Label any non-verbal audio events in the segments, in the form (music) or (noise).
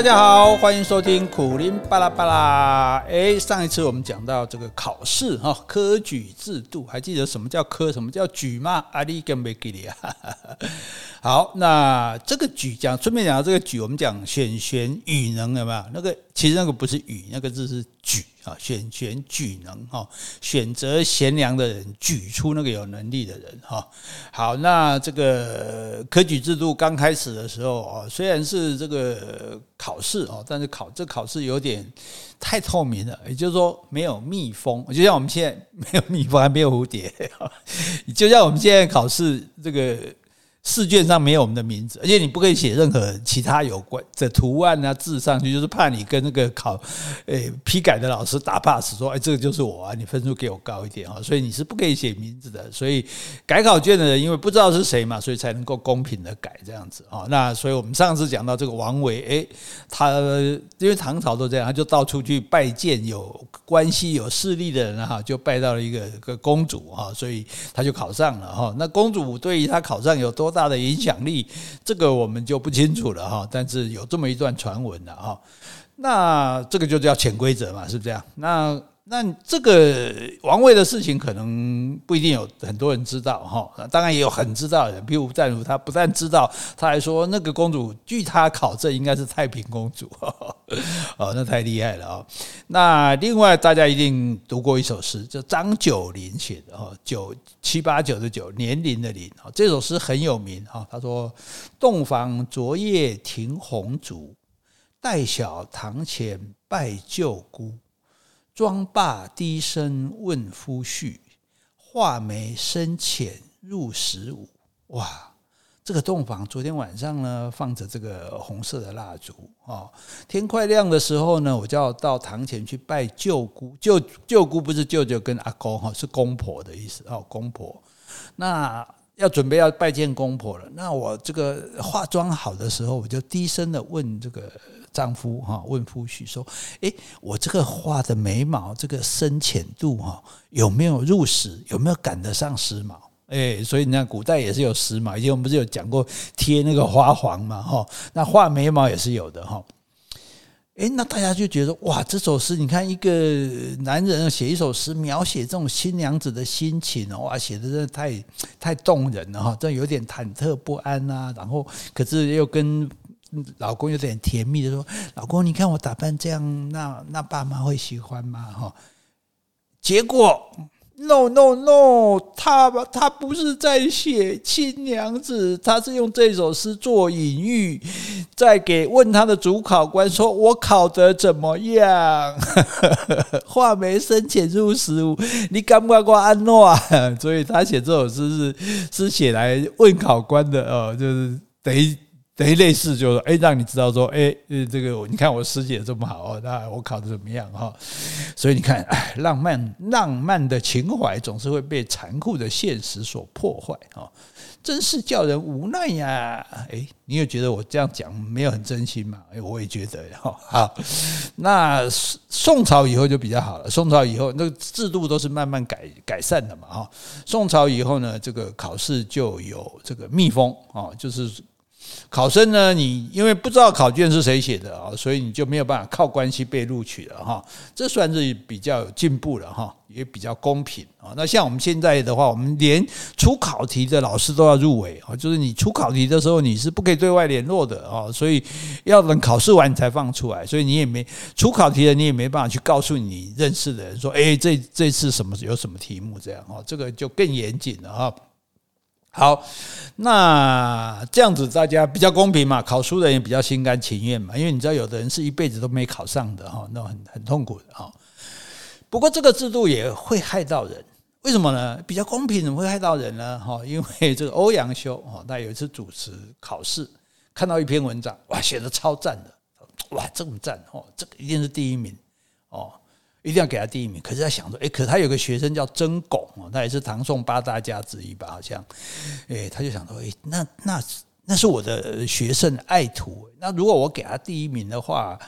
大家好，欢迎收听苦林巴拉巴拉。哎，上一次我们讲到这个考试哈，科举制度，还记得什么叫科，什么叫举吗？阿里跟没给你啊？(laughs) 好，那这个举讲，顺便讲到这个举，我们讲选贤与能有没有？那个其实那个不是与，那个字是举啊，选贤举能哈，选择贤良的人，举出那个有能力的人哈。好，那这个科举制度刚开始的时候啊，虽然是这个考试哦，但是考这考试有点太透明了，也就是说没有蜜蜂，就像我们现在 (laughs) 没有蜜蜂，还没有蝴蝶，就像我们现在考试这个。试卷上没有我们的名字，而且你不可以写任何其他有关的图案啊字上去，就是怕你跟那个考诶批改的老师打 pass，说哎这个就是我啊，你分数给我高一点啊，所以你是不可以写名字的。所以改考卷的人因为不知道是谁嘛，所以才能够公平的改这样子啊。那所以我们上次讲到这个王维，诶，他因为唐朝都这样，他就到处去拜见有关系有势力的人哈，就拜到了一个个公主哈，所以他就考上了哈。那公主对于他考上有多大的影响力，这个我们就不清楚了哈。但是有这么一段传闻的哈。那这个就叫潜规则嘛，是不是这样？那那这个王位的事情可能不一定有很多人知道哈。当然也有很知道的人，比如吴赞福，他不但知道，他还说那个公主，据他考证应该是太平公主。(laughs) 哦，那太厉害了啊！那另外大家一定读过一首诗，叫张九龄写的哈，九七八九的九，年龄的龄啊。这首诗很有名哈。他说：“洞房昨夜停红烛，待小堂前拜舅姑。妆罢低声问夫婿，画眉深浅入时午。”哇！这个洞房昨天晚上呢，放着这个红色的蜡烛啊。天快亮的时候呢，我就要到堂前去拜舅姑。舅舅姑不是舅舅跟阿公哈，是公婆的意思哦。公婆，那要准备要拜见公婆了。那我这个化妆好的时候，我就低声的问这个丈夫哈，问夫婿说：“诶，我这个画的眉毛这个深浅度哈，有没有入时？有没有赶得上时髦？”哎，所以你看，古代也是有时髦。以前我们不是有讲过贴那个花黄嘛，哈，那画眉毛也是有的，哈。哎，那大家就觉得哇，这首诗，你看一个男人写一首诗，描写这种新娘子的心情，哇，写的真的太太动人了，哈，这有点忐忑不安啊。然后，可是又跟老公有点甜蜜的说：“老公，你看我打扮这样，那那爸妈会喜欢吗？”哈，结果。No no no，他他不是在写亲娘子，他是用这首诗做隐喻，在给问他的主考官说：“我考得怎么样？(laughs) 画眉深浅入时午，你敢不敢我安诺啊？” (laughs) 所以他写这首诗是是写来问考官的哦，就是等于。等于类似，就是说，哎，让你知道说，哎，这个你看我师姐这么好，那我考得怎么样哈？所以你看，浪漫浪漫的情怀总是会被残酷的现实所破坏啊，真是叫人无奈呀！哎，你也觉得我这样讲没有很真心嘛？哎，我也觉得哈。好，那宋朝以后就比较好了。宋朝以后，那个制度都是慢慢改改善的嘛哈。宋朝以后呢，这个考试就有这个密封啊，就是。考生呢，你因为不知道考卷是谁写的啊，所以你就没有办法靠关系被录取了哈。这算是比较有进步了哈，也比较公平啊。那像我们现在的话，我们连出考题的老师都要入围啊，就是你出考题的时候你是不可以对外联络的啊，所以要等考试完你才放出来，所以你也没出考题的，你也没办法去告诉你认识的人说，哎，这这次什么有什么题目这样啊，这个就更严谨了哈。好，那这样子大家比较公平嘛，考书的人也比较心甘情愿嘛，因为你知道有的人是一辈子都没考上的哈，那很很痛苦的哈。不过这个制度也会害到人，为什么呢？比较公平怎么会害到人呢？哈，因为这个欧阳修哈，他有一次主持考试，看到一篇文章，哇，写的超赞的，哇，这么赞哦，这个一定是第一名哦。一定要给他第一名，可是他想说，诶，可他有个学生叫曾巩哦，他也是唐宋八大家之一吧，好像，诶，他就想说，诶，那那那是我的学生爱徒，那如果我给他第一名的话，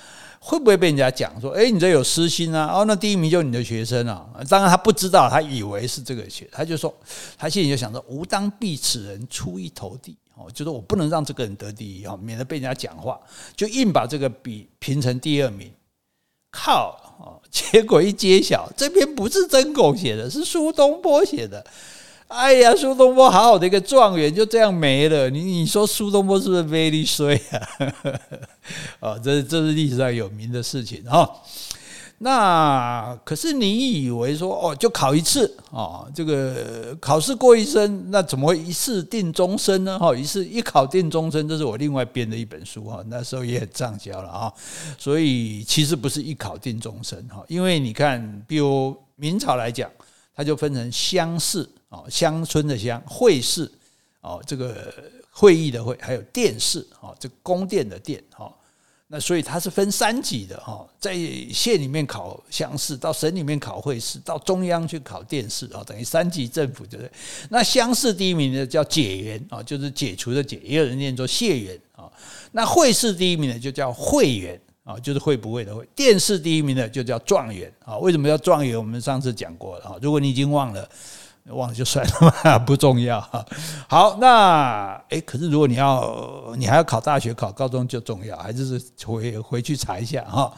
会不会被人家讲说，诶，你这有私心啊？哦，那第一名就是你的学生啊？当然他不知道，他以为是这个学，他就说，他心里就想着，吾当避此人出一头地哦，就是我不能让这个人得第一哦，免得被人家讲话，就硬把这个比评成第二名。靠！哦，结果一揭晓，这篇不是曾巩写的，是苏东坡写的。哎呀，苏东坡好好的一个状元就这样没了。你你说苏东坡是不是 very 衰啊？(laughs) 哦，这这是历史上有名的事情啊。那可是你以为说哦，就考一次哦，这个考试过一生，那怎么会一试定终身呢？哈，一试一考定终身，这是我另外编的一本书哈，那时候也很畅销了啊。所以其实不是一考定终身哈，因为你看，比如明朝来讲，它就分成乡试哦，乡村的乡，会试哦，这个会议的会，还有殿试哦，这宫殿的殿哈。那所以它是分三级的哈，在县里面考乡试，到省里面考会试，到中央去考殿试啊，等于三级政府就是？那乡试第一名呢叫解元啊，就是解除的解，也有人念作解元啊。那会试第一名呢就叫会元啊，就是会不会的会。殿试第一名呢就叫状元啊。为什么叫状元？我们上次讲过了啊，如果你已经忘了。忘了就算了嘛，(laughs) 不重要。好，那诶，可是如果你要，你还要考大学、考高中就重要，还是回回去查一下哈。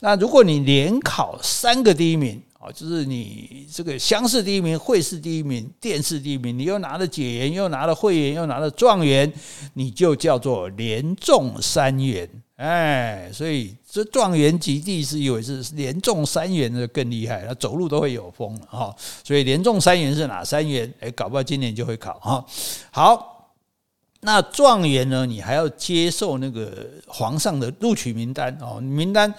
那如果你连考三个第一名啊，就是你这个乡试第一名、会试第一名、殿试第一名，你又拿了解元，又拿了会元，又拿了状元，你就叫做连中三元。哎，所以这状元及第是以为是连中三元的更厉害，他走路都会有风了哈。所以连中三元是哪三元？哎，搞不好今年就会考哈。好，那状元呢？你还要接受那个皇上的录取名单哦，名单，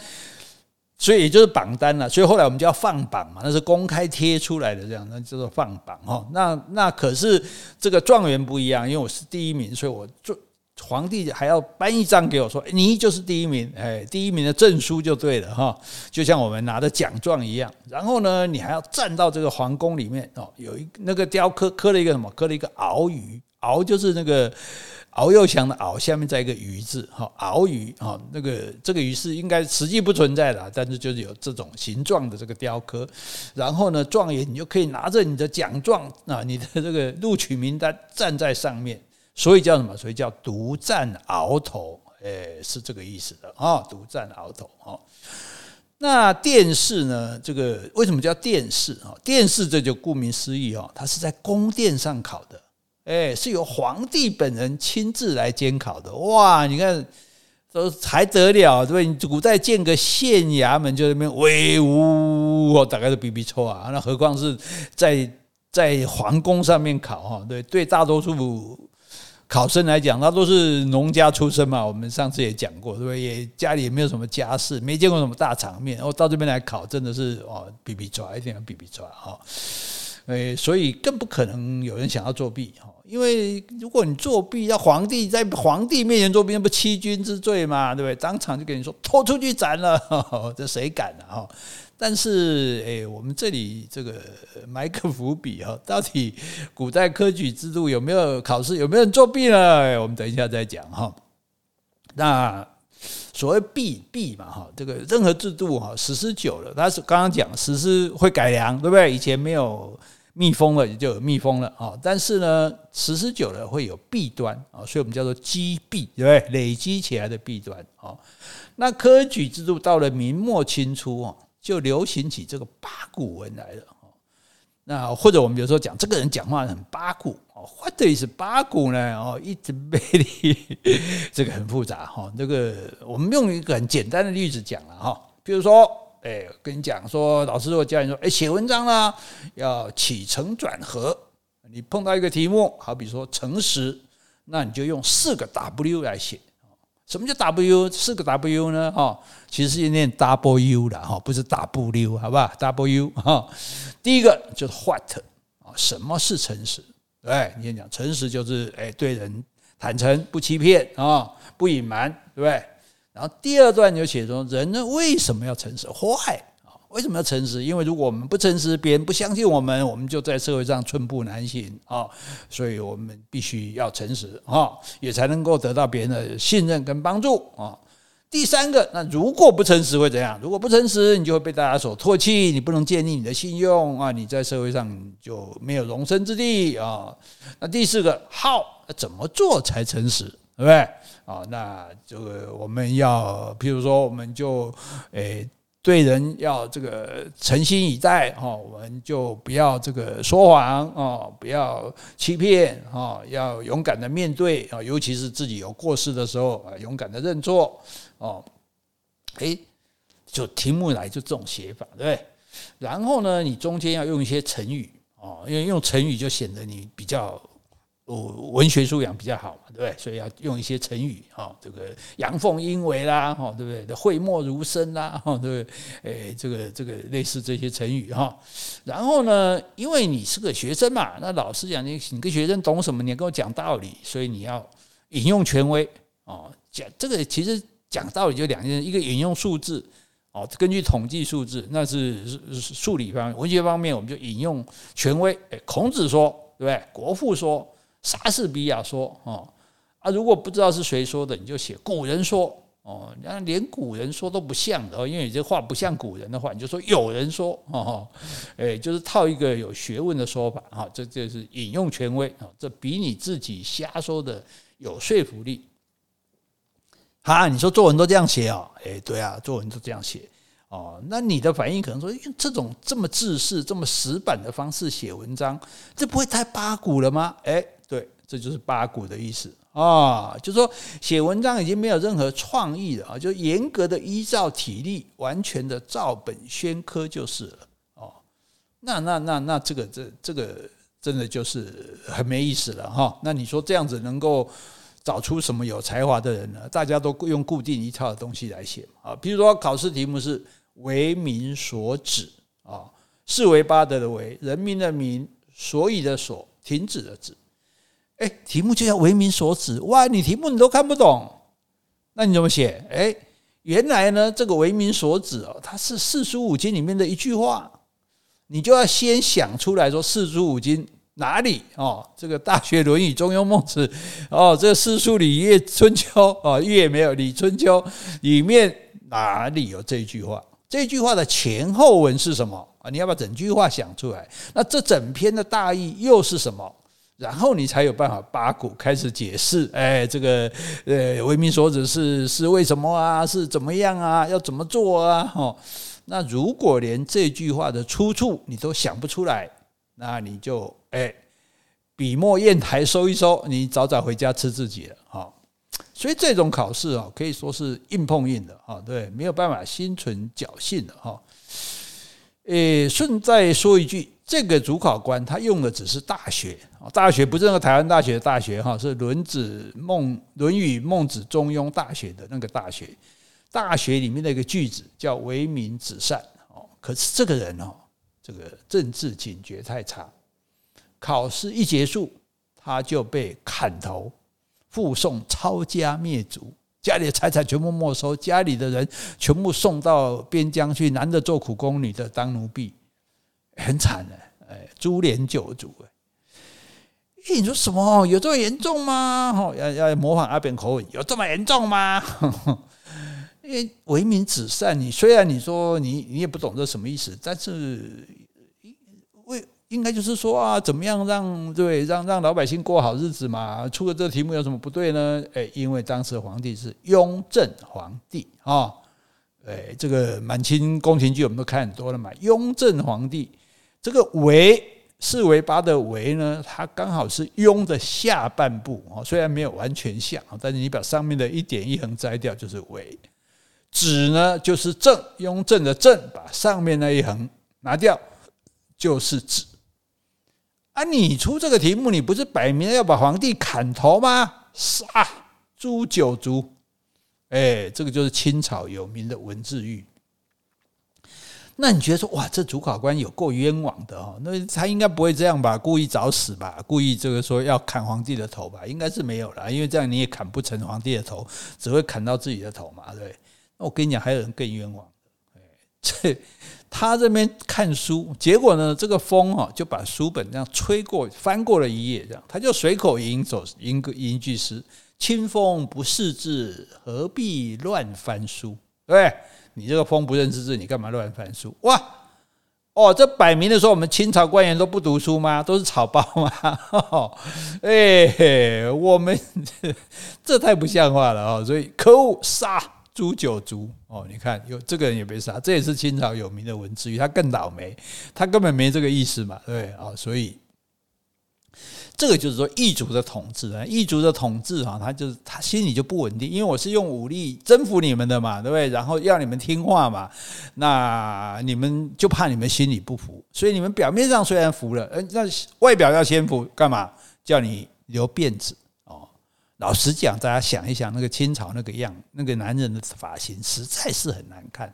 所以也就是榜单了。所以后来我们就要放榜嘛，那是公开贴出来的，这样那叫做放榜哈。那那可是这个状元不一样，因为我是第一名，所以我做。皇帝还要颁一张给我，说你就是第一名，哎，第一名的证书就对了哈，就像我们拿的奖状一样。然后呢，你还要站到这个皇宫里面哦，有一那个雕刻刻了一个什么？刻了一个鳌鱼，鳌就是那个敖幼祥的敖，下面再一个鱼字哈，鳌鱼哈，那个这个鱼是应该实际不存在的，但是就是有这种形状的这个雕刻。然后呢，状元你就可以拿着你的奖状啊，你的这个录取名单站在上面。所以叫什么？所以叫独占鳌头，哎，是这个意思的啊，独占鳌头啊。那殿试呢？这个为什么叫殿试啊？殿试这就顾名思义啊，它是在宫殿上考的，哎，是由皇帝本人亲自来监考的。哇，你看都还得了，对不对？古代建个县衙门就那边威武，大概都比比错啊。那何况是在在皇宫上面考哈？对对，大多数。考生来讲，他都是农家出身嘛。我们上次也讲过，对不对？也家里也没有什么家世，没见过什么大场面。哦，到这边来考，真的是哦，比比抓，一定要比比抓哈。诶，所以更不可能有人想要作弊哈。因为如果你作弊，要皇帝在皇帝面前作弊，那不欺君之罪嘛，对不对？当场就跟你说拖出去斩了，这谁敢啊？哈。但是，诶，我们这里这个埋个伏笔哈，到底古代科举制度有没有考试，有没有人作弊呢？我们等一下再讲哈。那所谓弊弊嘛哈，这个任何制度哈，实施久了，它是刚刚讲实施会改良，对不对？以前没有密封了，也就有密封了啊。但是呢，实施久了会有弊端啊，所以我们叫做积弊，对不对？累积起来的弊端啊。那科举制度到了明末清初啊。就流行起这个八股文来了，那或者我们比如说讲这个人讲话很八股哦，what is 八股呢？哦，一直背 (laughs) 的这个很复杂哈。这个我们用一个很简单的例子讲了哈，比如说，哎，跟你讲说，老师如果教你说，哎，写文章呢要起承转合，你碰到一个题目，好比说诚实，那你就用四个 W 来写。什么叫 W？四个 W 呢？哈，其实是念 W 的哈，不是 W，好不好？W 哈，第一个就是 What 啊，什么是诚实？对，你先讲诚实就是哎，对人坦诚，不欺骗啊，不隐瞒，对不对？然后第二段就写说，人呢为什么要诚实？Why？为什么要诚实？因为如果我们不诚实，别人不相信我们，我们就在社会上寸步难行啊！所以我们必须要诚实啊，也才能够得到别人的信任跟帮助啊。第三个，那如果不诚实会怎样？如果不诚实，你就会被大家所唾弃，你不能建立你的信用啊，你在社会上就没有容身之地啊。那第四个，好，怎么做才诚实？对不对？啊，那这个我们要，譬如说，我们就诶。对人要这个诚心以待哈，我们就不要这个说谎哦，不要欺骗哈，要勇敢的面对啊，尤其是自己有过失的时候啊，勇敢的认错哦。诶，就题目来就这种写法，对不对？然后呢，你中间要用一些成语哦，因为用成语就显得你比较。哦，文学素养比较好嘛，对不对？所以要用一些成语哈，这个阳奉阴违啦，哈，对不对？讳莫如深啦，(laughs) 哈，对不对？诶，这个这个类似这些成语哈。然后呢，因为你是个学生嘛，那老师讲你，你跟学生懂什么？你跟我讲道理，所以你要引用权威哦。讲这个其实讲道理就两件事，一个引用数字哦，根据统计数字，那是数理方面；文学方面，我们就引用权威。诶，孔子说，对不对？国父说。莎士比亚说：“哦啊，如果不知道是谁说的，你就写古人说哦。那连古人说都不像的哦，因为你这话不像古人的话，你就说有人说哦，诶，就是套一个有学问的说法哈。这就是引用权威啊，这比你自己瞎说的有说服力。哈，你说作文都这样写哦？诶，对啊，作文都这样写哦。那你的反应可能说，用这种这么制式、这么死板的方式写文章，这不会太八股了吗？诶。对，这就是八股的意思啊，就是说写文章已经没有任何创意了啊，就严格的依照体例，完全的照本宣科就是了哦。那那那那这个这这个真的就是很没意思了哈。那你说这样子能够找出什么有才华的人呢？大家都用固定一套的东西来写啊，比如说考试题目是为民所指啊，是为八德的为，人民的民，所以的所，停止的止。哎，题目就叫为民所指，哇！你题目你都看不懂，那你怎么写？哎，原来呢，这个为民所指哦，它是四书五经里面的一句话，你就要先想出来说四书五经哪里哦？这个《大学》《论语》《中庸》《孟子》哦，这个四书礼乐春秋哦，乐没有礼春秋里面哪里有这句话？这句话的前后文是什么啊？你要把整句话想出来。那这整篇的大意又是什么？然后你才有办法八股开始解释，哎，这个呃，为民所指是是为什么啊？是怎么样啊？要怎么做啊？哦，那如果连这句话的出处你都想不出来，那你就哎，笔墨砚台收一收，你早早回家吃自己了哈。所以这种考试啊，可以说是硬碰硬的哈，对，没有办法心存侥幸的哈。诶，顺带说一句。这个主考官他用的只是大学啊，大学不是那个台湾大学的大学哈，是《论子》《孟》《论语》《孟子》《中庸》大学的那个大学。大学里面的一个句子叫“为民止善”哦，可是这个人哦，这个政治警觉太差，考试一结束他就被砍头、附送抄家灭族，家里的财产全部没收，家里的人全部送到边疆去，男的做苦工，女的当奴婢。很惨的，哎，株连九族，哎，你说什么？有这么严重吗？哈，要要模仿阿扁口吻，有这么严重吗？(laughs) 因为为民止善，你虽然你说你你也不懂这什么意思，但是为应该就是说啊，怎么样让对让让老百姓过好日子嘛？出了这个题目有什么不对呢？哎，因为当时皇帝是雍正皇帝啊，哎，这个满清宫廷剧我们都看很多了嘛，雍正皇帝。这个为四维八的为呢，它刚好是雍的下半部啊，虽然没有完全像，但是你把上面的一点一横摘掉就是为。止呢就是正，雍正的正，把上面那一横拿掉就是止。啊，你出这个题目，你不是摆明要把皇帝砍头吗？杀诛九族，哎，这个就是清朝有名的文字狱。那你觉得说哇，这主考官有够冤枉的哦？那他应该不会这样吧？故意找死吧？故意这个说要砍皇帝的头吧？应该是没有啦，因为这样你也砍不成皇帝的头，只会砍到自己的头嘛，对？那我跟你讲，还有人更冤枉的，这 (laughs) 他这边看书，结果呢，这个风哈就把书本这样吹过，翻过了一页，这样他就随口吟一首吟个一句诗，清风不识字，何必乱翻书？对，你这个风不认识字，你干嘛乱翻书？哇！哦，这摆明的说，我们清朝官员都不读书吗？都是草包吗？(laughs) 哎，我们 (laughs) 这太不像话了哦！所以可恶，杀诛九族哦！你看，有这个人也被杀，这也是清朝有名的文字狱，他更倒霉，他根本没这个意思嘛，对啊，所以。这个就是说异族的统治啊，异族的统治哈，他就是他心里就不稳定，因为我是用武力征服你们的嘛，对不对？然后要你们听话嘛，那你们就怕你们心里不服，所以你们表面上虽然服了，那外表要先服干嘛？叫你留辫子哦。老实讲，大家想一想，那个清朝那个样，那个男人的发型实在是很难看。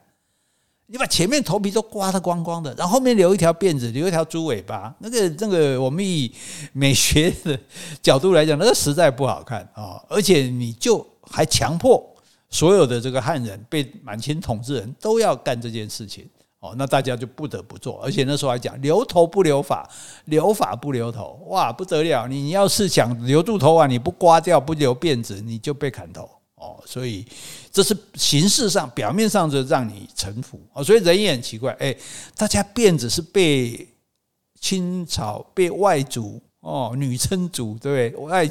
你把前面头皮都刮得光光的，然后后面留一条辫子，留一条猪尾巴，那个那个，我们以美学的角度来讲，那个实在不好看啊！而且你就还强迫所有的这个汉人被满清统治人都要干这件事情哦，那大家就不得不做。而且那时候还讲留头不留发，留发不留头，哇，不得了！你要是想留住头发，你不刮掉不留辫子，你就被砍头。哦，所以这是形式上、表面上就让你臣服哦，所以人也很奇怪，哎，大家辫子是被清朝、被外族哦，女真族对不对？外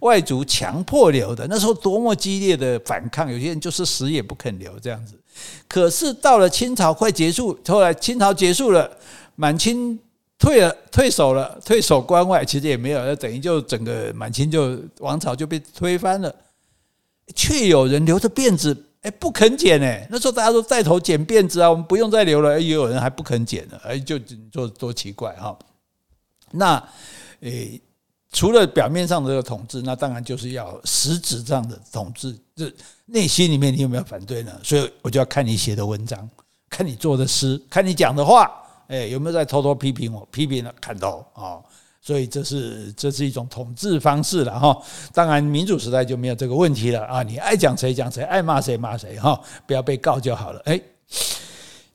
外族强迫留的，那时候多么激烈的反抗，有些人就是死也不肯留这样子。可是到了清朝快结束，后来清朝结束了，满清退了、退守了、退守关外，其实也没有，那等于就整个满清就王朝就被推翻了。却有人留着辫子，哎，不肯剪呢。那时候大家都带头剪辫子啊，我们不用再留了。也有人还不肯剪呢，哎，就做多奇怪哈。那诶，除了表面上的这个统治，那当然就是要实质上的统治。这内心里面你有没有反对呢？所以我就要看你写的文章，看你做的诗，看你讲的话，哎，有没有在偷偷批评我？批评了，砍头啊！所以这是这是一种统治方式了哈，当然民主时代就没有这个问题了啊，你爱讲谁讲谁，爱骂谁骂谁哈，不要被告就好了。哎，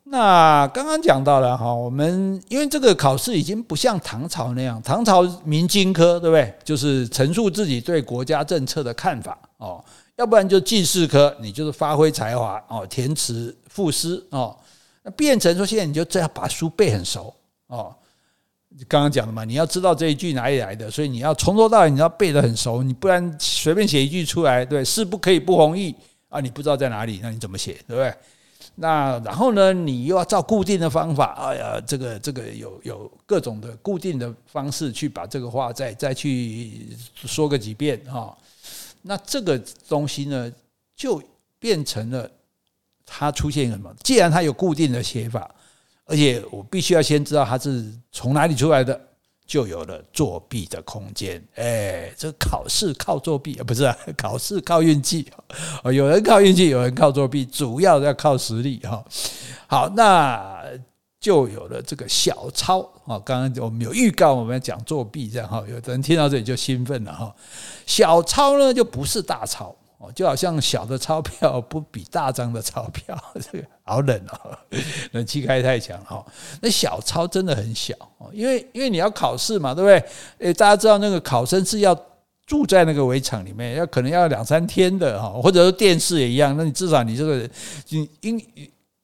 那刚刚讲到了哈，我们因为这个考试已经不像唐朝那样，唐朝明经科对不对？就是陈述自己对国家政策的看法哦，要不然就进士科，你就是发挥才华哦，填词赋诗哦，那变成说现在你就这样把书背很熟哦。刚刚讲的嘛，你要知道这一句哪里来的，所以你要从头到尾你要背得很熟，你不然随便写一句出来，对，是不可以不同意啊？你不知道在哪里，那你怎么写，对不对？那然后呢，你又要照固定的方法，哎呀，这个这个有有各种的固定的方式去把这个话再再去说个几遍哈。那这个东西呢，就变成了它出现一个什么？既然它有固定的写法。而且我必须要先知道他是从哪里出来的，就有了作弊的空间。哎，这考试靠作弊啊，不是，(laughs) 考试靠运气。有人靠运气，有人靠作弊，主要要靠实力哈。好，那就有了这个小抄啊。刚刚我们有预告，我们要讲作弊这样哈。有的人听到这里就兴奋了哈。小抄呢，就不是大抄。哦，就好像小的钞票不比大张的钞票，(laughs) 这个好冷哦，(laughs) 冷气开太强哈。那小钞真的很小哦，因为因为你要考试嘛，对不对？诶，大家知道那个考生是要住在那个围场里面，要可能要两三天的哈，或者说电视也一样，那你至少你这个你应。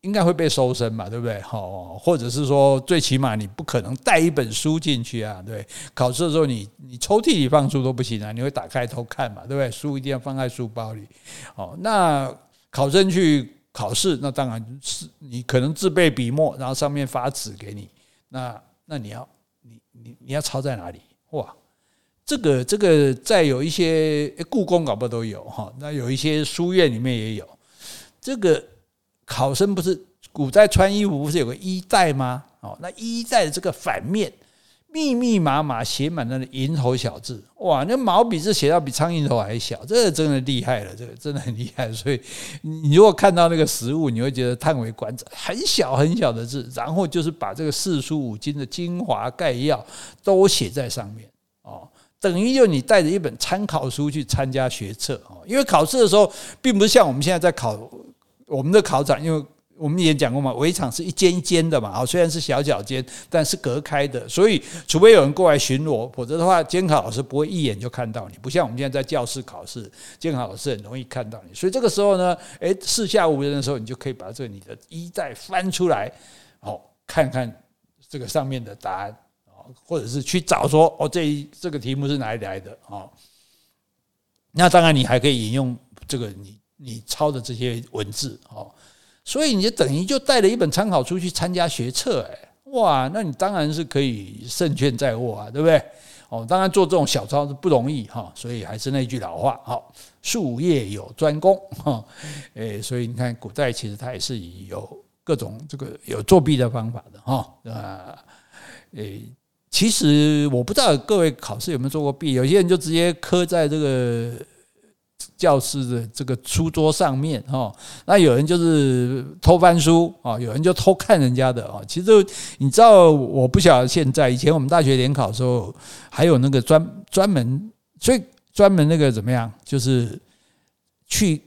应该会被搜身嘛，对不对？好，或者是说，最起码你不可能带一本书进去啊，对。考试的时候你，你抽屉里放书都不行啊，你会打开偷看嘛，对不对？书一定要放在书包里。哦，那考生去考试，那当然是你可能自备笔墨，然后上面发纸给你。那那你要你你你要抄在哪里？哇，这个这个在有一些故宫搞不都有哈，那有一些书院里面也有这个。考生不是古代穿衣服不是有个衣带吗？哦，那衣带的这个反面密密麻麻写满了蝇头小字，哇，那毛笔字写到比苍蝇头还小，这个真的厉害了，这个真的很厉害。所以你如果看到那个实物，你会觉得叹为观止，很小很小的字，然后就是把这个四书五经的精华概要都写在上面哦，等于就你带着一本参考书去参加学测哦，因为考试的时候并不是像我们现在在考。我们的考场，因为我们也讲过嘛，围场是一间一间的嘛，啊，虽然是小小间，但是隔开的，所以除非有人过来巡逻，否则的话，监考老师不会一眼就看到你，不像我们现在在教室考试，监考老师很容易看到你。所以这个时候呢，诶，四下无人的时候，你就可以把这你的衣袋翻出来，哦，看看这个上面的答案，哦，或者是去找说，哦，这一这个题目是哪里来的，哦，那当然你还可以引用这个你你抄的这些文字，哦。所以你就等于就带了一本参考书去参加学测，哎，哇，那你当然是可以胜券在握啊，对不对？哦，当然做这种小抄是不容易哈，所以还是那句老话，好，术业有专攻哈，诶，所以你看古代其实它也是有各种这个有作弊的方法的哈，啊，诶，其实我不知道各位考试有没有做过弊，有些人就直接刻在这个。教室的这个书桌上面哈，那有人就是偷翻书啊，有人就偷看人家的啊。其实你知道，我不晓得现在，以前我们大学联考的时候，还有那个专专门，所以专门那个怎么样，就是去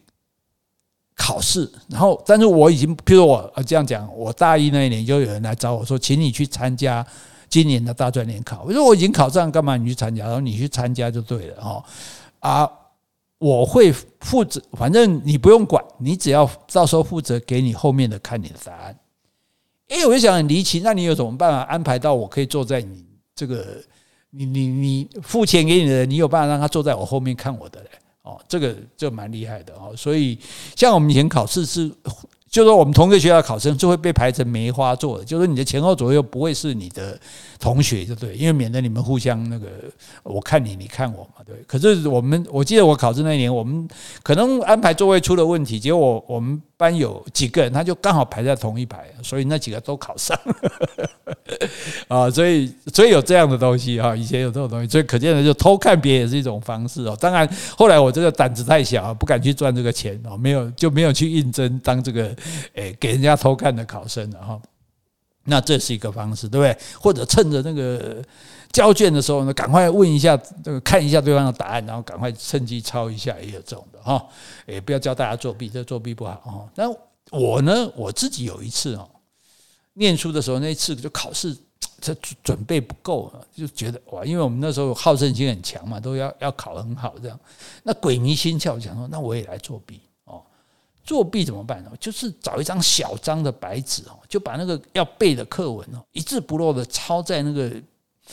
考试。然后，但是我已经，譬如我这样讲，我大一那一年就有人来找我说，请你去参加今年的大专联考。我说我已经考上，干嘛你去参加？然后你去参加就对了哦啊。我会负责，反正你不用管，你只要到时候负责给你后面的看你的答案。哎，我就想很离奇，那你有什么办法安排到我可以坐在你这个，你你你付钱给你的人，你有办法让他坐在我后面看我的嘞？哦，这个就蛮厉害的哦。所以像我们以前考试是。就说我们同一个学校考生就会被排成梅花座，就是你的前后左右不会是你的同学，就对，因为免得你们互相那个，我看你，你看我嘛，对。可是我们，我记得我考试那一年，我们可能安排座位出了问题，结果我们班有几个人，他就刚好排在同一排，所以那几个都考上 (laughs) 啊，所以所以有这样的东西哈，以前有这种东西，所以可见的就偷看别人也是一种方式哦。当然后来我这个胆子太小，不敢去赚这个钱哦，没有就没有去应征当这个。诶，给人家偷看的考生了哈，那这是一个方式，对不对？或者趁着那个交卷的时候呢，赶快问一下，这个看一下对方的答案，然后赶快趁机抄一下，也有这种的哈。也不要教大家作弊，这作弊不好哈。那我呢，我自己有一次哦，念书的时候那一次就考试，这准备不够，就觉得哇，因为我们那时候好胜心很强嘛，都要要考得很好这样。那鬼迷心窍，想说那我也来作弊。作弊怎么办呢？就是找一张小张的白纸哦，就把那个要背的课文哦，一字不漏的抄在那个，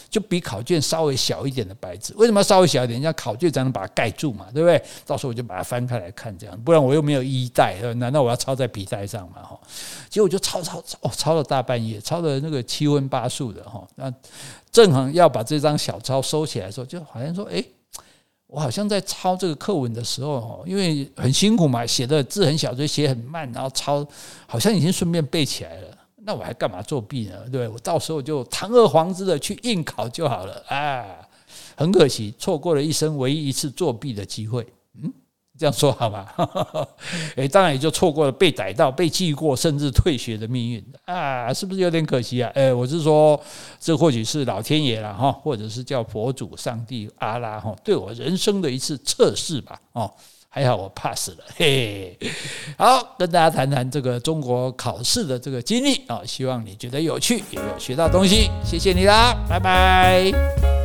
就比考卷稍微小一点的白纸。为什么要稍微小一点？人家考卷才能把它盖住嘛，对不对？到时候我就把它翻开来看，这样，不然我又没有衣袋，难道我要抄在笔袋上嘛？哈，结果我就抄抄抄，哦，抄了大半夜，抄的那个七荤八素的哈。那正好要把这张小抄收起来的时候，就好像说，哎。我好像在抄这个课文的时候，因为很辛苦嘛，写的字很小，所以写很慢，然后抄，好像已经顺便背起来了。那我还干嘛作弊呢？对，我到时候就堂而皇之的去应考就好了啊！很可惜，错过了一生唯一一次作弊的机会。嗯。这样说好吧？诶，(laughs) 当然也就错过了被逮到、被记过，甚至退学的命运啊！是不是有点可惜啊？诶，我是说，这或许是老天爷了哈，或者是叫佛祖、上帝、阿拉哈，对我人生的一次测试吧。哦，还好我 pass 了，(laughs) 嘿。好，跟大家谈谈这个中国考试的这个经历啊，希望你觉得有趣，也有学到东西。谢谢你啦，拜拜。